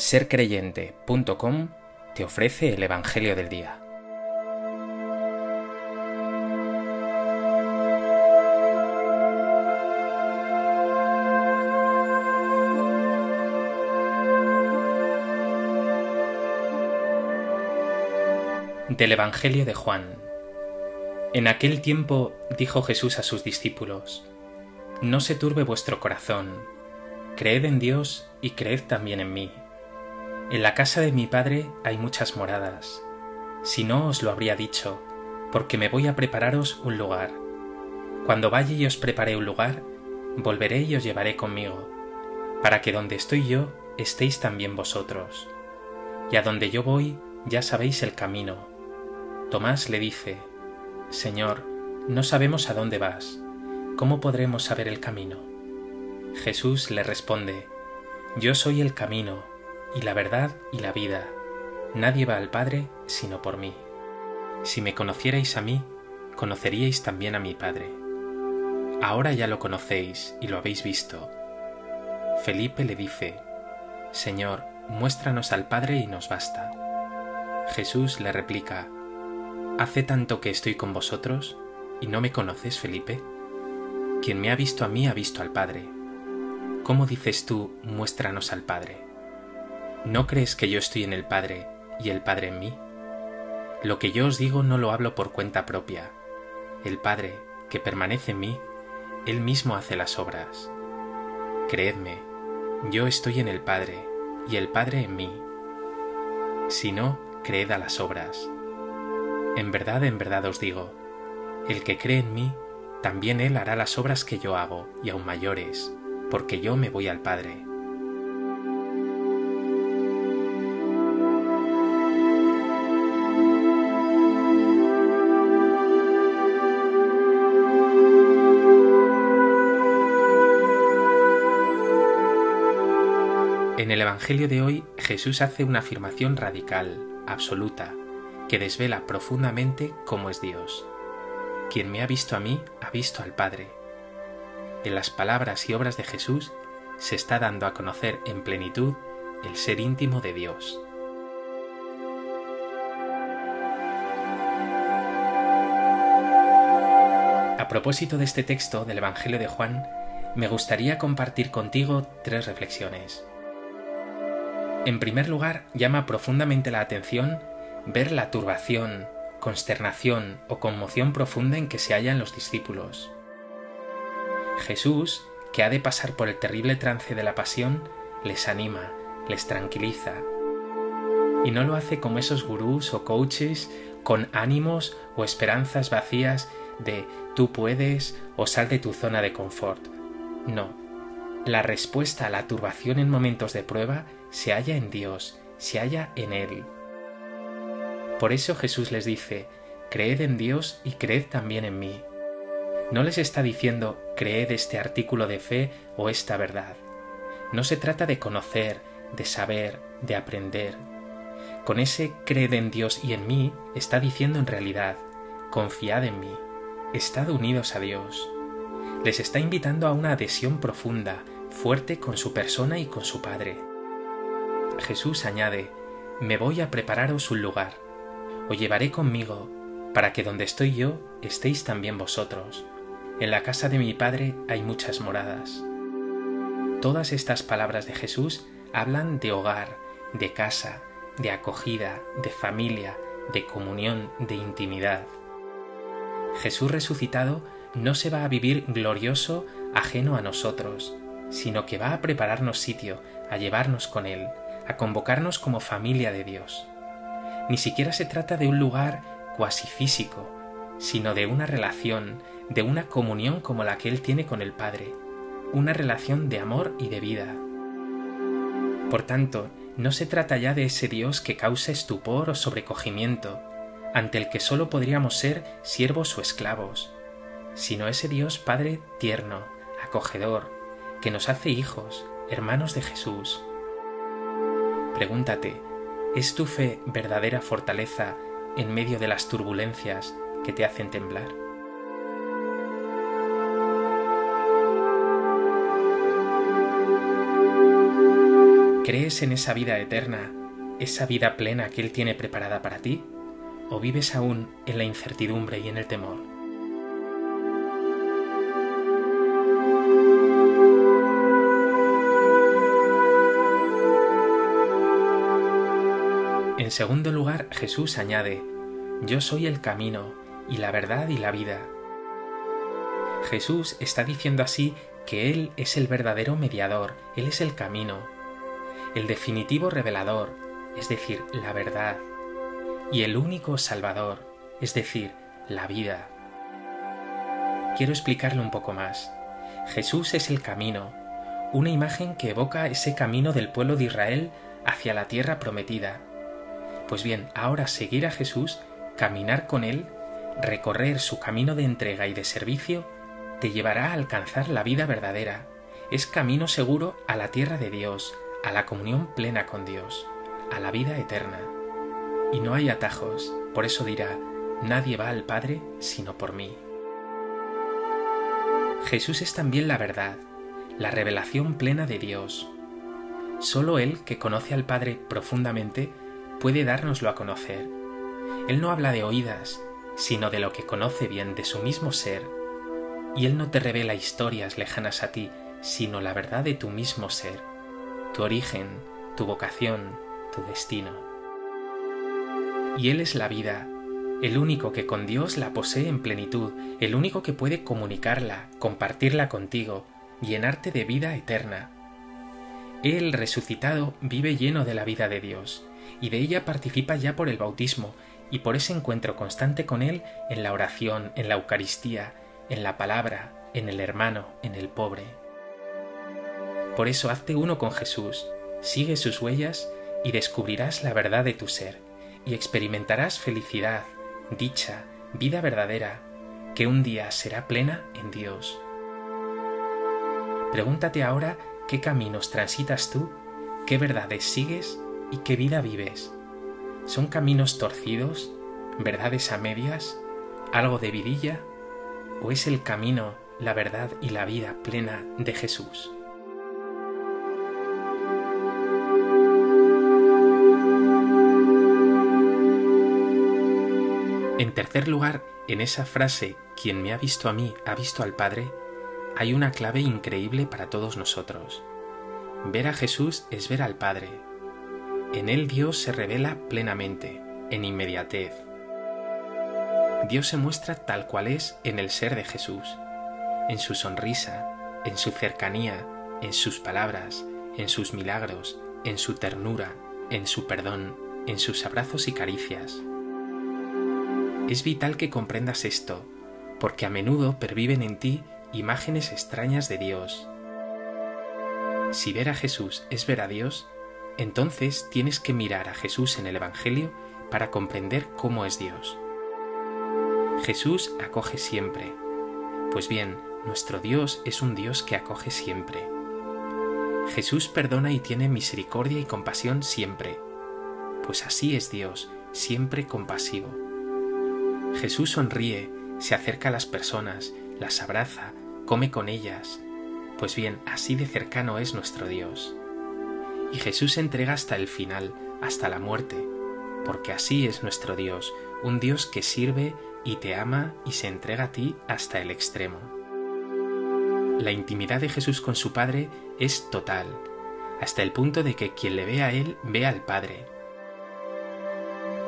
sercreyente.com te ofrece el Evangelio del Día. Del Evangelio de Juan. En aquel tiempo dijo Jesús a sus discípulos, No se turbe vuestro corazón, creed en Dios y creed también en mí. En la casa de mi Padre hay muchas moradas. Si no os lo habría dicho, porque me voy a prepararos un lugar. Cuando vaya y os prepare un lugar, volveré y os llevaré conmigo, para que donde estoy yo estéis también vosotros. Y a donde yo voy ya sabéis el camino. Tomás le dice, Señor, no sabemos a dónde vas, ¿cómo podremos saber el camino? Jesús le responde, Yo soy el camino, y la verdad y la vida. Nadie va al Padre sino por mí. Si me conocierais a mí, conoceríais también a mi Padre. Ahora ya lo conocéis y lo habéis visto. Felipe le dice, Señor, muéstranos al Padre y nos basta. Jesús le replica, ¿Hace tanto que estoy con vosotros y no me conoces, Felipe? Quien me ha visto a mí ha visto al Padre. ¿Cómo dices tú, muéstranos al Padre? ¿No crees que yo estoy en el Padre y el Padre en mí? Lo que yo os digo no lo hablo por cuenta propia. El Padre, que permanece en mí, Él mismo hace las obras. Creedme, yo estoy en el Padre y el Padre en mí. Si no, creed a las obras. En verdad, en verdad os digo, el que cree en mí, también Él hará las obras que yo hago y aún mayores, porque yo me voy al Padre. En el Evangelio de hoy Jesús hace una afirmación radical, absoluta, que desvela profundamente cómo es Dios. Quien me ha visto a mí, ha visto al Padre. En las palabras y obras de Jesús se está dando a conocer en plenitud el ser íntimo de Dios. A propósito de este texto del Evangelio de Juan, me gustaría compartir contigo tres reflexiones. En primer lugar, llama profundamente la atención ver la turbación, consternación o conmoción profunda en que se hallan los discípulos. Jesús, que ha de pasar por el terrible trance de la pasión, les anima, les tranquiliza. Y no lo hace como esos gurús o coaches con ánimos o esperanzas vacías de tú puedes o sal de tu zona de confort. No. La respuesta a la turbación en momentos de prueba se halla en Dios, se halla en Él. Por eso Jesús les dice, creed en Dios y creed también en mí. No les está diciendo, creed este artículo de fe o esta verdad. No se trata de conocer, de saber, de aprender. Con ese creed en Dios y en mí está diciendo en realidad, confiad en mí, estad unidos a Dios. Les está invitando a una adhesión profunda, fuerte con su persona y con su Padre. Jesús añade, Me voy a prepararos un lugar, os llevaré conmigo, para que donde estoy yo estéis también vosotros. En la casa de mi Padre hay muchas moradas. Todas estas palabras de Jesús hablan de hogar, de casa, de acogida, de familia, de comunión, de intimidad. Jesús resucitado no se va a vivir glorioso ajeno a nosotros, sino que va a prepararnos sitio, a llevarnos con Él, a convocarnos como familia de Dios. Ni siquiera se trata de un lugar cuasi físico, sino de una relación, de una comunión como la que Él tiene con el Padre, una relación de amor y de vida. Por tanto, no se trata ya de ese Dios que causa estupor o sobrecogimiento, ante el que sólo podríamos ser siervos o esclavos, sino ese Dios Padre tierno, acogedor, que nos hace hijos, hermanos de Jesús, Pregúntate, ¿es tu fe verdadera fortaleza en medio de las turbulencias que te hacen temblar? ¿Crees en esa vida eterna, esa vida plena que Él tiene preparada para ti? ¿O vives aún en la incertidumbre y en el temor? En segundo lugar, Jesús añade, Yo soy el camino, y la verdad y la vida. Jesús está diciendo así que Él es el verdadero mediador, Él es el camino, el definitivo revelador, es decir, la verdad, y el único salvador, es decir, la vida. Quiero explicarlo un poco más. Jesús es el camino, una imagen que evoca ese camino del pueblo de Israel hacia la tierra prometida. Pues bien, ahora seguir a Jesús, caminar con Él, recorrer su camino de entrega y de servicio, te llevará a alcanzar la vida verdadera. Es camino seguro a la tierra de Dios, a la comunión plena con Dios, a la vida eterna. Y no hay atajos, por eso dirá, nadie va al Padre sino por mí. Jesús es también la verdad, la revelación plena de Dios. Solo Él, que conoce al Padre profundamente, puede dárnoslo a conocer. Él no habla de oídas, sino de lo que conoce bien de su mismo ser y Él no te revela historias lejanas a ti, sino la verdad de tu mismo ser, tu origen, tu vocación, tu destino. Y Él es la vida, el único que con Dios la posee en plenitud, el único que puede comunicarla, compartirla contigo, llenarte de vida eterna. Él resucitado vive lleno de la vida de Dios, y de ella participa ya por el bautismo, y por ese encuentro constante con Él en la oración, en la Eucaristía, en la palabra, en el hermano, en el pobre. Por eso hazte uno con Jesús, sigue sus huellas y descubrirás la verdad de tu ser, y experimentarás felicidad, dicha, vida verdadera, que un día será plena en Dios. Pregúntate ahora qué caminos transitas tú, qué verdades sigues y qué vida vives. ¿Son caminos torcidos, verdades a medias, algo de vidilla o es el camino, la verdad y la vida plena de Jesús? En tercer lugar, en esa frase, quien me ha visto a mí ha visto al Padre, hay una clave increíble para todos nosotros. Ver a Jesús es ver al Padre. En Él Dios se revela plenamente, en inmediatez, Dios se muestra tal cual es en el ser de Jesús, en su sonrisa, en su cercanía, en sus palabras, en sus milagros, en su ternura, en su perdón, en sus abrazos y caricias. Es vital que comprendas esto, porque a menudo perviven en ti imágenes extrañas de Dios. Si ver a Jesús es ver a Dios, entonces tienes que mirar a Jesús en el Evangelio para comprender cómo es Dios. Jesús acoge siempre. Pues bien, nuestro Dios es un Dios que acoge siempre. Jesús perdona y tiene misericordia y compasión siempre. Pues así es Dios, siempre compasivo. Jesús sonríe, se acerca a las personas, las abraza, come con ellas. Pues bien, así de cercano es nuestro Dios. Y Jesús se entrega hasta el final, hasta la muerte, porque así es nuestro Dios, un Dios que sirve y te ama y se entrega a ti hasta el extremo. La intimidad de Jesús con su Padre es total, hasta el punto de que quien le ve a Él ve al Padre.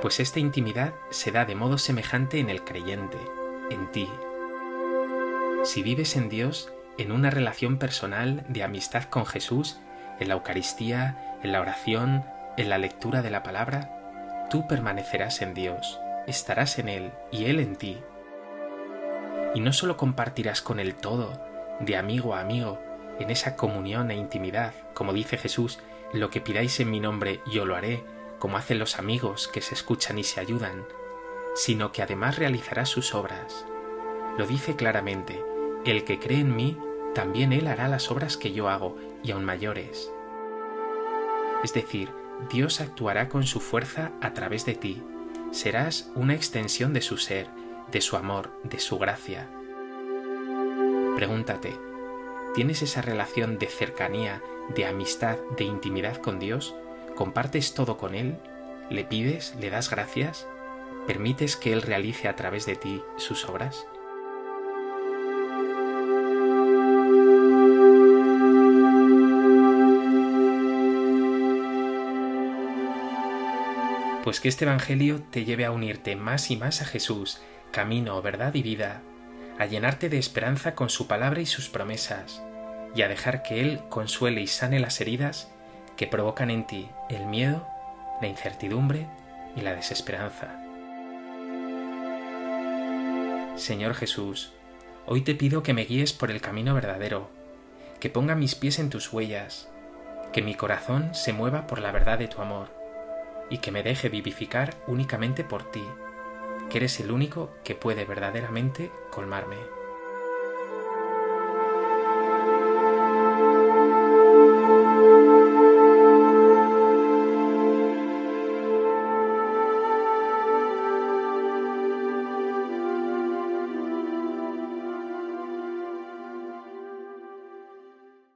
Pues esta intimidad se da de modo semejante en el creyente, en ti. Si vives en Dios, en una relación personal de amistad con Jesús, en la Eucaristía, en la oración, en la lectura de la palabra, tú permanecerás en Dios estarás en Él y Él en ti. Y no solo compartirás con Él todo, de amigo a amigo, en esa comunión e intimidad, como dice Jesús, lo que pidáis en mi nombre yo lo haré, como hacen los amigos que se escuchan y se ayudan, sino que además realizarás sus obras. Lo dice claramente, el que cree en mí, también él hará las obras que yo hago, y aún mayores. Es decir, Dios actuará con su fuerza a través de ti, serás una extensión de su ser, de su amor, de su gracia. Pregúntate, ¿Tienes esa relación de cercanía, de amistad, de intimidad con Dios? ¿Compartes todo con Él? ¿Le pides? ¿Le das gracias? ¿Permites que Él realice a través de ti sus obras? Pues que este Evangelio te lleve a unirte más y más a Jesús, camino, verdad y vida, a llenarte de esperanza con su palabra y sus promesas, y a dejar que Él consuele y sane las heridas que provocan en ti el miedo, la incertidumbre y la desesperanza. Señor Jesús, hoy te pido que me guíes por el camino verdadero, que ponga mis pies en tus huellas, que mi corazón se mueva por la verdad de tu amor, y que me deje vivificar únicamente por ti, que eres el único que puede verdaderamente colmarme.